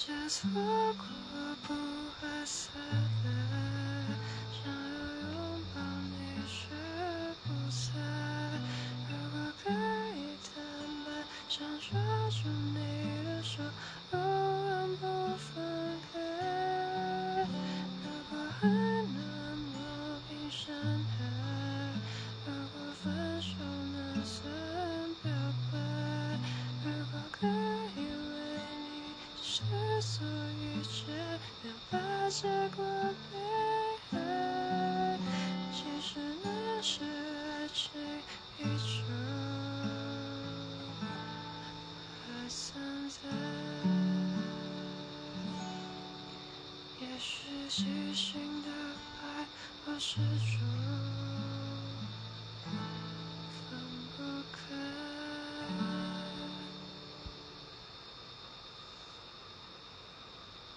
些错过不会死的，想要拥抱你却不在。如果可以坦白，想抓住你的手，所有一切，别把结果悲哀。其实那是爱情依旧还存在。也许细心的爱会失足。